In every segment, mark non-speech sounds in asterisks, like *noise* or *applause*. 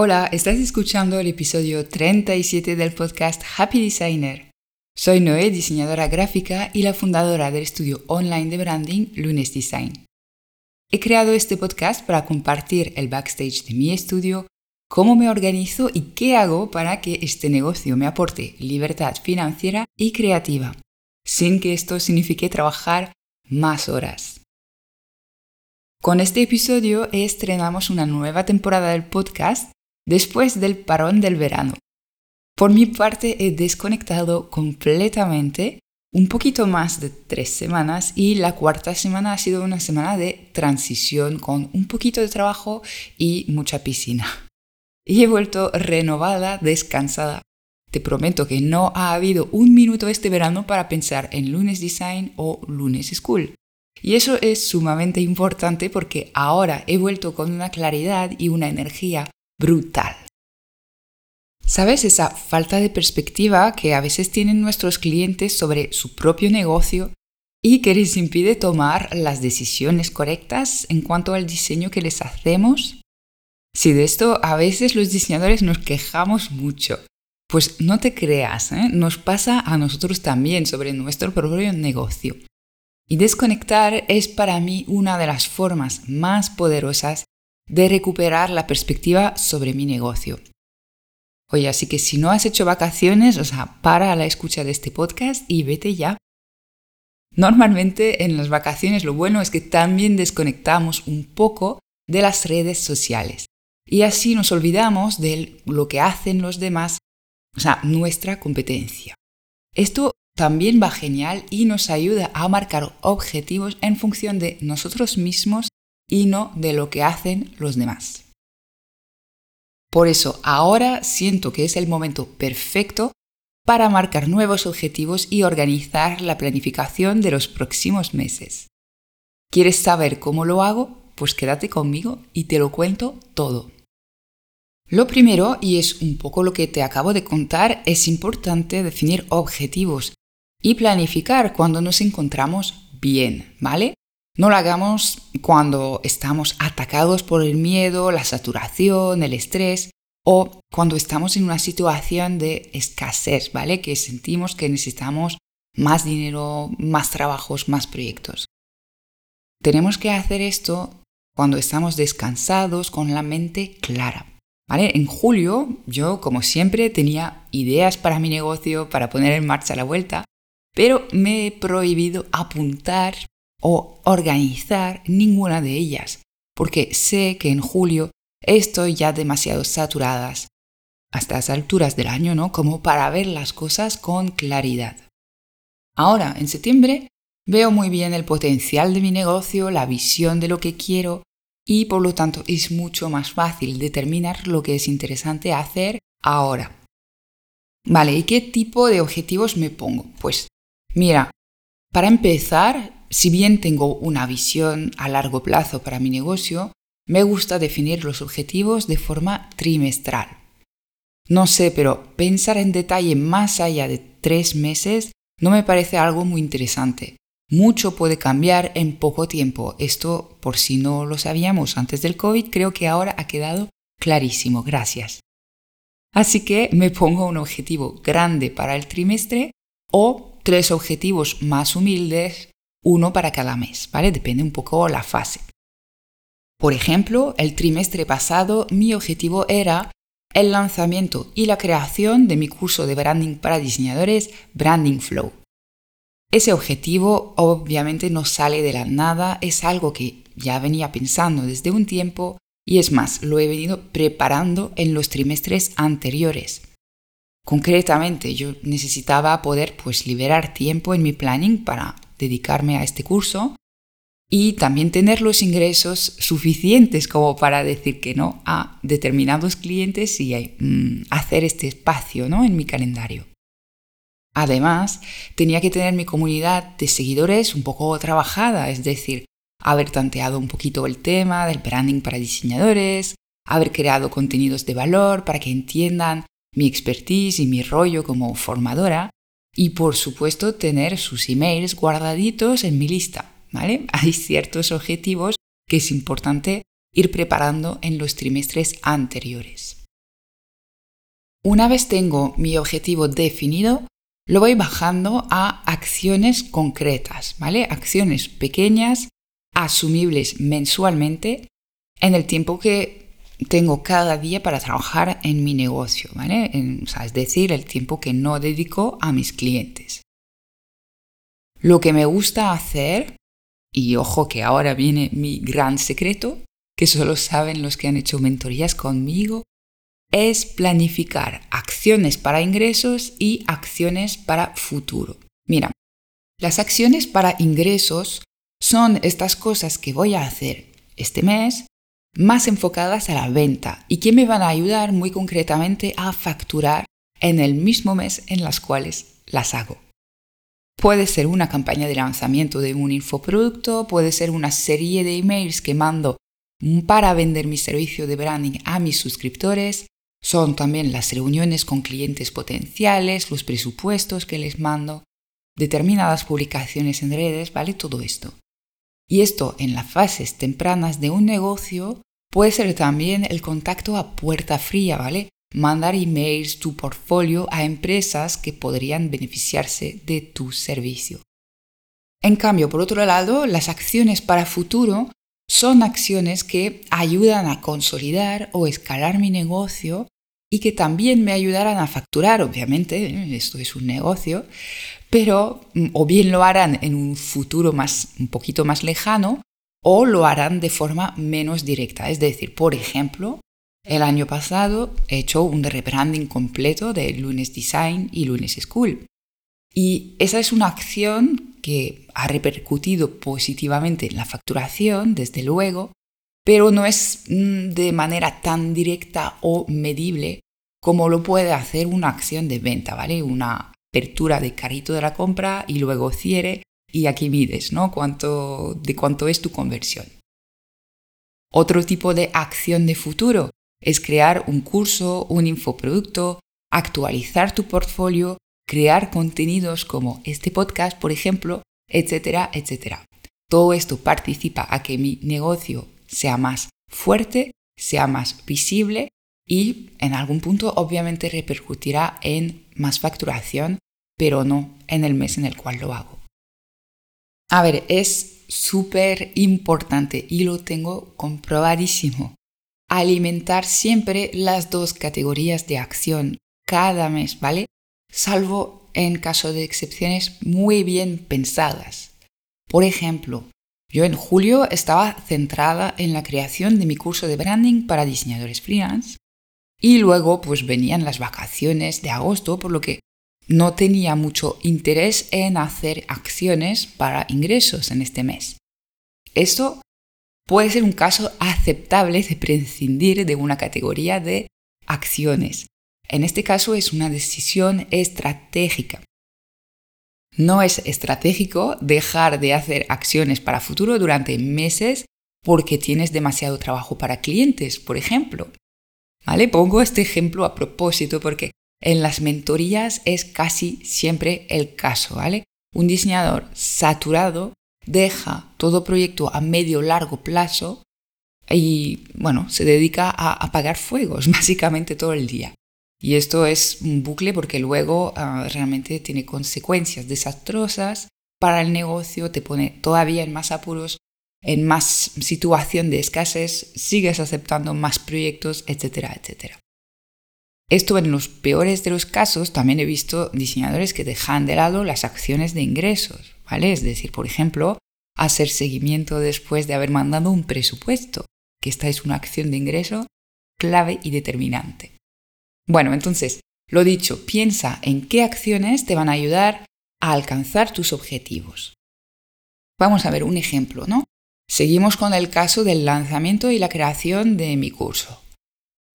Hola, estás escuchando el episodio 37 del podcast Happy Designer. Soy Noé, diseñadora gráfica y la fundadora del estudio online de branding Lunes Design. He creado este podcast para compartir el backstage de mi estudio, cómo me organizo y qué hago para que este negocio me aporte libertad financiera y creativa, sin que esto signifique trabajar más horas. Con este episodio estrenamos una nueva temporada del podcast después del parón del verano. Por mi parte he desconectado completamente un poquito más de tres semanas y la cuarta semana ha sido una semana de transición con un poquito de trabajo y mucha piscina. Y he vuelto renovada, descansada. Te prometo que no ha habido un minuto este verano para pensar en lunes design o lunes school. Y eso es sumamente importante porque ahora he vuelto con una claridad y una energía brutal. ¿Sabes esa falta de perspectiva que a veces tienen nuestros clientes sobre su propio negocio y que les impide tomar las decisiones correctas en cuanto al diseño que les hacemos? Si de esto a veces los diseñadores nos quejamos mucho, pues no te creas, ¿eh? nos pasa a nosotros también sobre nuestro propio negocio. Y desconectar es para mí una de las formas más poderosas de recuperar la perspectiva sobre mi negocio. Oye, así que si no has hecho vacaciones, o sea, para la escucha de este podcast y vete ya. Normalmente en las vacaciones lo bueno es que también desconectamos un poco de las redes sociales y así nos olvidamos de lo que hacen los demás, o sea, nuestra competencia. Esto también va genial y nos ayuda a marcar objetivos en función de nosotros mismos y no de lo que hacen los demás. Por eso ahora siento que es el momento perfecto para marcar nuevos objetivos y organizar la planificación de los próximos meses. ¿Quieres saber cómo lo hago? Pues quédate conmigo y te lo cuento todo. Lo primero, y es un poco lo que te acabo de contar, es importante definir objetivos y planificar cuando nos encontramos bien, ¿vale? No lo hagamos cuando estamos atacados por el miedo, la saturación, el estrés o cuando estamos en una situación de escasez, ¿vale? Que sentimos que necesitamos más dinero, más trabajos, más proyectos. Tenemos que hacer esto cuando estamos descansados, con la mente clara. ¿Vale? En julio yo, como siempre, tenía ideas para mi negocio, para poner en marcha la vuelta, pero me he prohibido apuntar o organizar ninguna de ellas, porque sé que en julio estoy ya demasiado saturadas a estas alturas del año, ¿no? Como para ver las cosas con claridad. Ahora, en septiembre, veo muy bien el potencial de mi negocio, la visión de lo que quiero y por lo tanto es mucho más fácil determinar lo que es interesante hacer ahora. Vale, ¿y qué tipo de objetivos me pongo? Pues mira, para empezar, si bien tengo una visión a largo plazo para mi negocio, me gusta definir los objetivos de forma trimestral. No sé, pero pensar en detalle más allá de tres meses no me parece algo muy interesante. Mucho puede cambiar en poco tiempo. Esto, por si no lo sabíamos antes del COVID, creo que ahora ha quedado clarísimo. Gracias. Así que me pongo un objetivo grande para el trimestre o tres objetivos más humildes uno para cada mes, ¿vale? Depende un poco la fase. Por ejemplo, el trimestre pasado mi objetivo era el lanzamiento y la creación de mi curso de branding para diseñadores Branding Flow. Ese objetivo obviamente no sale de la nada, es algo que ya venía pensando desde un tiempo y es más, lo he venido preparando en los trimestres anteriores. Concretamente, yo necesitaba poder pues liberar tiempo en mi planning para dedicarme a este curso y también tener los ingresos suficientes como para decir que no a determinados clientes y mm, hacer este espacio ¿no? en mi calendario. Además, tenía que tener mi comunidad de seguidores un poco trabajada, es decir, haber tanteado un poquito el tema del branding para diseñadores, haber creado contenidos de valor para que entiendan mi expertise y mi rollo como formadora y por supuesto tener sus emails guardaditos en mi lista, ¿vale? *laughs* Hay ciertos objetivos que es importante ir preparando en los trimestres anteriores. Una vez tengo mi objetivo definido, lo voy bajando a acciones concretas, ¿vale? Acciones pequeñas, asumibles mensualmente, en el tiempo que tengo cada día para trabajar en mi negocio, ¿vale? es decir, el tiempo que no dedico a mis clientes. Lo que me gusta hacer, y ojo que ahora viene mi gran secreto, que solo saben los que han hecho mentorías conmigo, es planificar acciones para ingresos y acciones para futuro. Mira, las acciones para ingresos son estas cosas que voy a hacer este mes más enfocadas a la venta y que me van a ayudar muy concretamente a facturar en el mismo mes en las cuales las hago. Puede ser una campaña de lanzamiento de un infoproducto, puede ser una serie de emails que mando para vender mi servicio de branding a mis suscriptores, son también las reuniones con clientes potenciales, los presupuestos que les mando, determinadas publicaciones en redes, ¿vale? Todo esto. Y esto en las fases tempranas de un negocio puede ser también el contacto a puerta fría, ¿vale? Mandar emails, tu portfolio a empresas que podrían beneficiarse de tu servicio. En cambio, por otro lado, las acciones para futuro son acciones que ayudan a consolidar o escalar mi negocio y que también me ayudarán a facturar, obviamente, esto es un negocio, pero mm, o bien lo harán en un futuro más, un poquito más lejano o lo harán de forma menos directa. Es decir, por ejemplo, el año pasado he hecho un rebranding completo de Lunes Design y Lunes School. Y esa es una acción que ha repercutido positivamente en la facturación, desde luego, pero no es mm, de manera tan directa o medible como lo puede hacer una acción de venta, ¿vale? Una apertura de carrito de la compra y luego cierre y aquí mides, ¿no? De cuánto es tu conversión. Otro tipo de acción de futuro es crear un curso, un infoproducto, actualizar tu portfolio, crear contenidos como este podcast, por ejemplo, etcétera, etcétera. Todo esto participa a que mi negocio sea más fuerte, sea más visible y en algún punto obviamente repercutirá en más facturación, pero no en el mes en el cual lo hago. A ver, es súper importante y lo tengo comprobadísimo. Alimentar siempre las dos categorías de acción cada mes, ¿vale? Salvo en caso de excepciones muy bien pensadas. Por ejemplo, yo en julio estaba centrada en la creación de mi curso de branding para diseñadores freelance y luego pues venían las vacaciones de agosto, por lo que no tenía mucho interés en hacer acciones para ingresos en este mes. Esto puede ser un caso aceptable de prescindir de una categoría de acciones. En este caso es una decisión estratégica. No es estratégico dejar de hacer acciones para futuro durante meses porque tienes demasiado trabajo para clientes, por ejemplo. ¿Vale? Pongo este ejemplo a propósito porque en las mentorías es casi siempre el caso, ¿vale? Un diseñador saturado deja todo proyecto a medio largo plazo y, bueno, se dedica a apagar fuegos *laughs* básicamente todo el día. Y esto es un bucle porque luego ah, realmente tiene consecuencias desastrosas para el negocio, te pone todavía en más apuros, en más situación de escasez, sigues aceptando más proyectos, etcétera, etcétera. Esto en los peores de los casos también he visto diseñadores que dejan de lado las acciones de ingresos, ¿vale? Es decir, por ejemplo, hacer seguimiento después de haber mandado un presupuesto, que esta es una acción de ingreso clave y determinante. Bueno, entonces, lo dicho, piensa en qué acciones te van a ayudar a alcanzar tus objetivos. Vamos a ver un ejemplo, ¿no? Seguimos con el caso del lanzamiento y la creación de mi curso.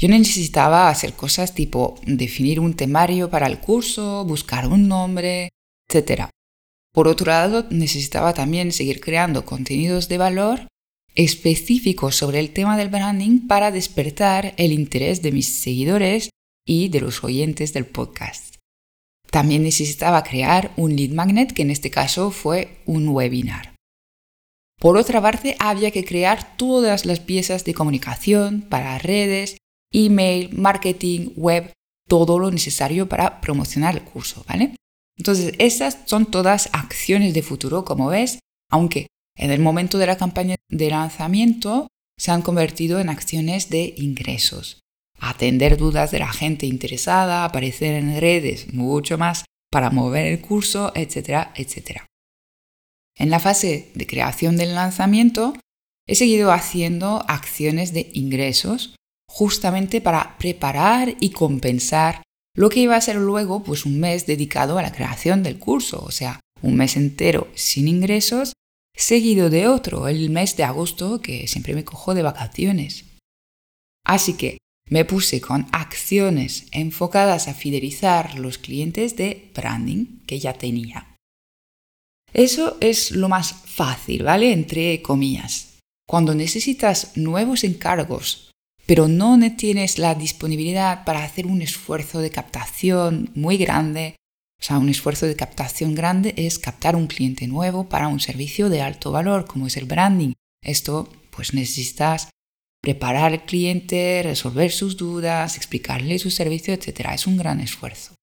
Yo necesitaba hacer cosas tipo definir un temario para el curso, buscar un nombre, etc. Por otro lado, necesitaba también seguir creando contenidos de valor específicos sobre el tema del branding para despertar el interés de mis seguidores y de los oyentes del podcast. También necesitaba crear un lead magnet, que en este caso fue un webinar. Por otra parte, había que crear todas las piezas de comunicación para redes, email, marketing, web, todo lo necesario para promocionar el curso, ¿vale? Entonces, esas son todas acciones de futuro, como ves, aunque en el momento de la campaña de lanzamiento se han convertido en acciones de ingresos. Atender dudas de la gente interesada, aparecer en redes, mucho más para mover el curso, etcétera, etcétera. En la fase de creación del lanzamiento, he seguido haciendo acciones de ingresos justamente para preparar y compensar lo que iba a ser luego pues un mes dedicado a la creación del curso, o sea, un mes entero sin ingresos, seguido de otro, el mes de agosto, que siempre me cojo de vacaciones. Así que me puse con acciones enfocadas a fidelizar los clientes de branding que ya tenía. Eso es lo más fácil, ¿vale? Entre comillas. Cuando necesitas nuevos encargos, pero no tienes la disponibilidad para hacer un esfuerzo de captación muy grande, o sea, un esfuerzo de captación grande es captar un cliente nuevo para un servicio de alto valor, como es el branding. Esto, pues necesitas preparar al cliente, resolver sus dudas, explicarle su servicio, etc. Es un gran esfuerzo.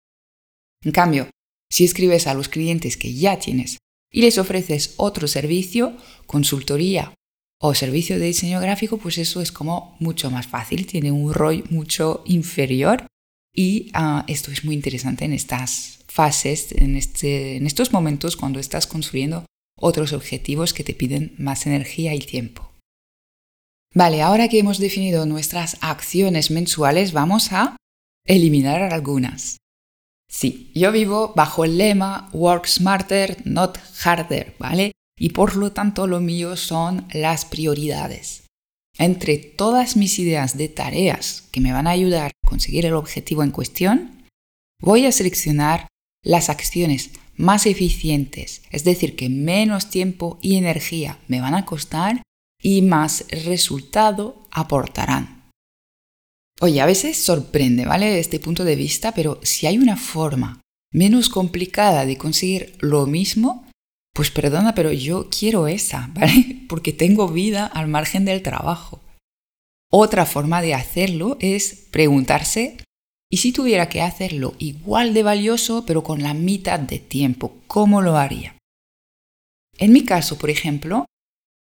En cambio, si escribes a los clientes que ya tienes y les ofreces otro servicio, consultoría o servicio de diseño gráfico, pues eso es como mucho más fácil, tiene un ROI mucho inferior y ah, esto es muy interesante en estas fases, en, este, en estos momentos cuando estás construyendo otros objetivos que te piden más energía y tiempo. Vale, ahora que hemos definido nuestras acciones mensuales, vamos a eliminar algunas. Sí, yo vivo bajo el lema Work Smarter, not harder, ¿vale? Y por lo tanto lo mío son las prioridades. Entre todas mis ideas de tareas que me van a ayudar a conseguir el objetivo en cuestión, voy a seleccionar las acciones más eficientes, es decir, que menos tiempo y energía me van a costar y más resultado aportarán. Oye, a veces sorprende, ¿vale? Este punto de vista, pero si hay una forma menos complicada de conseguir lo mismo, pues perdona, pero yo quiero esa, *laughs* ¿vale? Porque tengo vida al margen del trabajo. Otra forma de hacerlo es preguntarse, ¿y si tuviera que hacerlo igual de valioso pero con la mitad de tiempo, cómo lo haría? En mi caso, por ejemplo,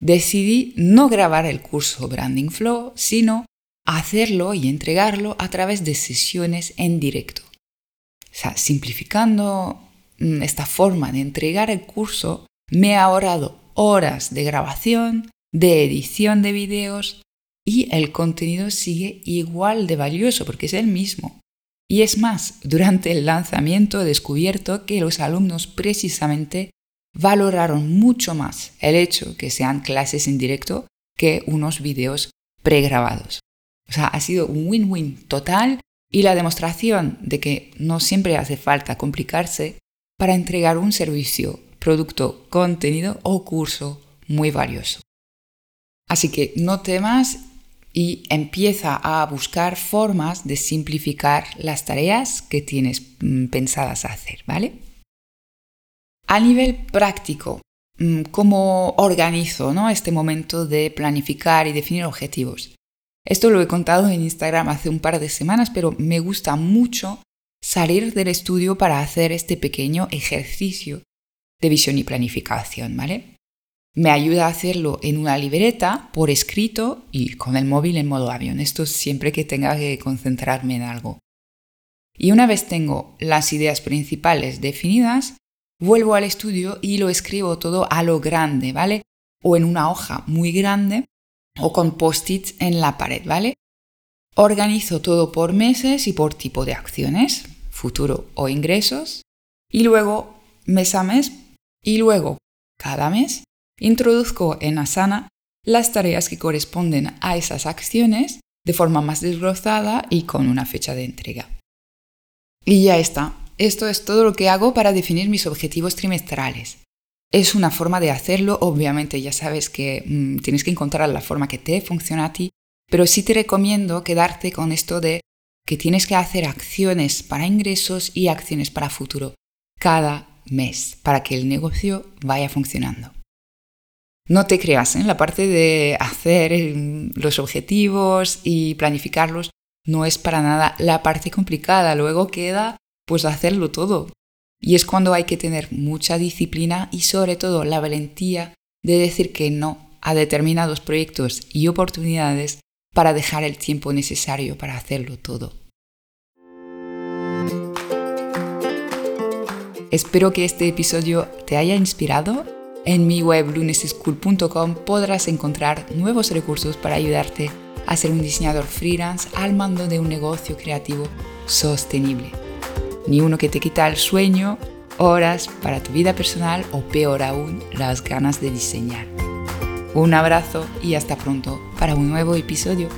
decidí no grabar el curso Branding Flow, sino hacerlo y entregarlo a través de sesiones en directo. O sea, simplificando esta forma de entregar el curso, me ha ahorrado horas de grabación, de edición de videos y el contenido sigue igual de valioso porque es el mismo. Y es más, durante el lanzamiento he descubierto que los alumnos precisamente valoraron mucho más el hecho que sean clases en directo que unos videos pregrabados. O sea, ha sido un win-win total y la demostración de que no siempre hace falta complicarse para entregar un servicio, producto, contenido o curso muy valioso. Así que no temas y empieza a buscar formas de simplificar las tareas que tienes mm, pensadas hacer, ¿vale? A nivel práctico, mm, ¿cómo organizo ¿no? este momento de planificar y definir objetivos? Esto lo he contado en Instagram hace un par de semanas, pero me gusta mucho salir del estudio para hacer este pequeño ejercicio de visión y planificación, ¿vale? Me ayuda a hacerlo en una libreta, por escrito y con el móvil en modo avión. Esto siempre que tenga que concentrarme en algo. Y una vez tengo las ideas principales definidas, vuelvo al estudio y lo escribo todo a lo grande, ¿vale? O en una hoja muy grande o con post-its en la pared, ¿vale? Organizo todo por meses y por tipo de acciones, futuro o ingresos, y luego mes a mes, y luego cada mes introduzco en Asana las tareas que corresponden a esas acciones de forma más desglosada y con una fecha de entrega. Y ya está, esto es todo lo que hago para definir mis objetivos trimestrales. Es una forma de hacerlo, obviamente ya sabes que mm, tienes que encontrar la forma que te funciona a ti, pero sí te recomiendo quedarte con esto de que tienes que hacer acciones para ingresos y acciones para futuro cada mes para que el negocio vaya funcionando. No te creas en ¿eh? la parte de hacer mm, los objetivos y planificarlos no es para nada la parte complicada, luego queda pues hacerlo todo. Y es cuando hay que tener mucha disciplina y sobre todo la valentía de decir que no a determinados proyectos y oportunidades para dejar el tiempo necesario para hacerlo todo. Espero que este episodio te haya inspirado. En mi web luneseschool.com podrás encontrar nuevos recursos para ayudarte a ser un diseñador freelance al mando de un negocio creativo sostenible. Ni uno que te quita el sueño, horas para tu vida personal o peor aún, las ganas de diseñar. Un abrazo y hasta pronto para un nuevo episodio.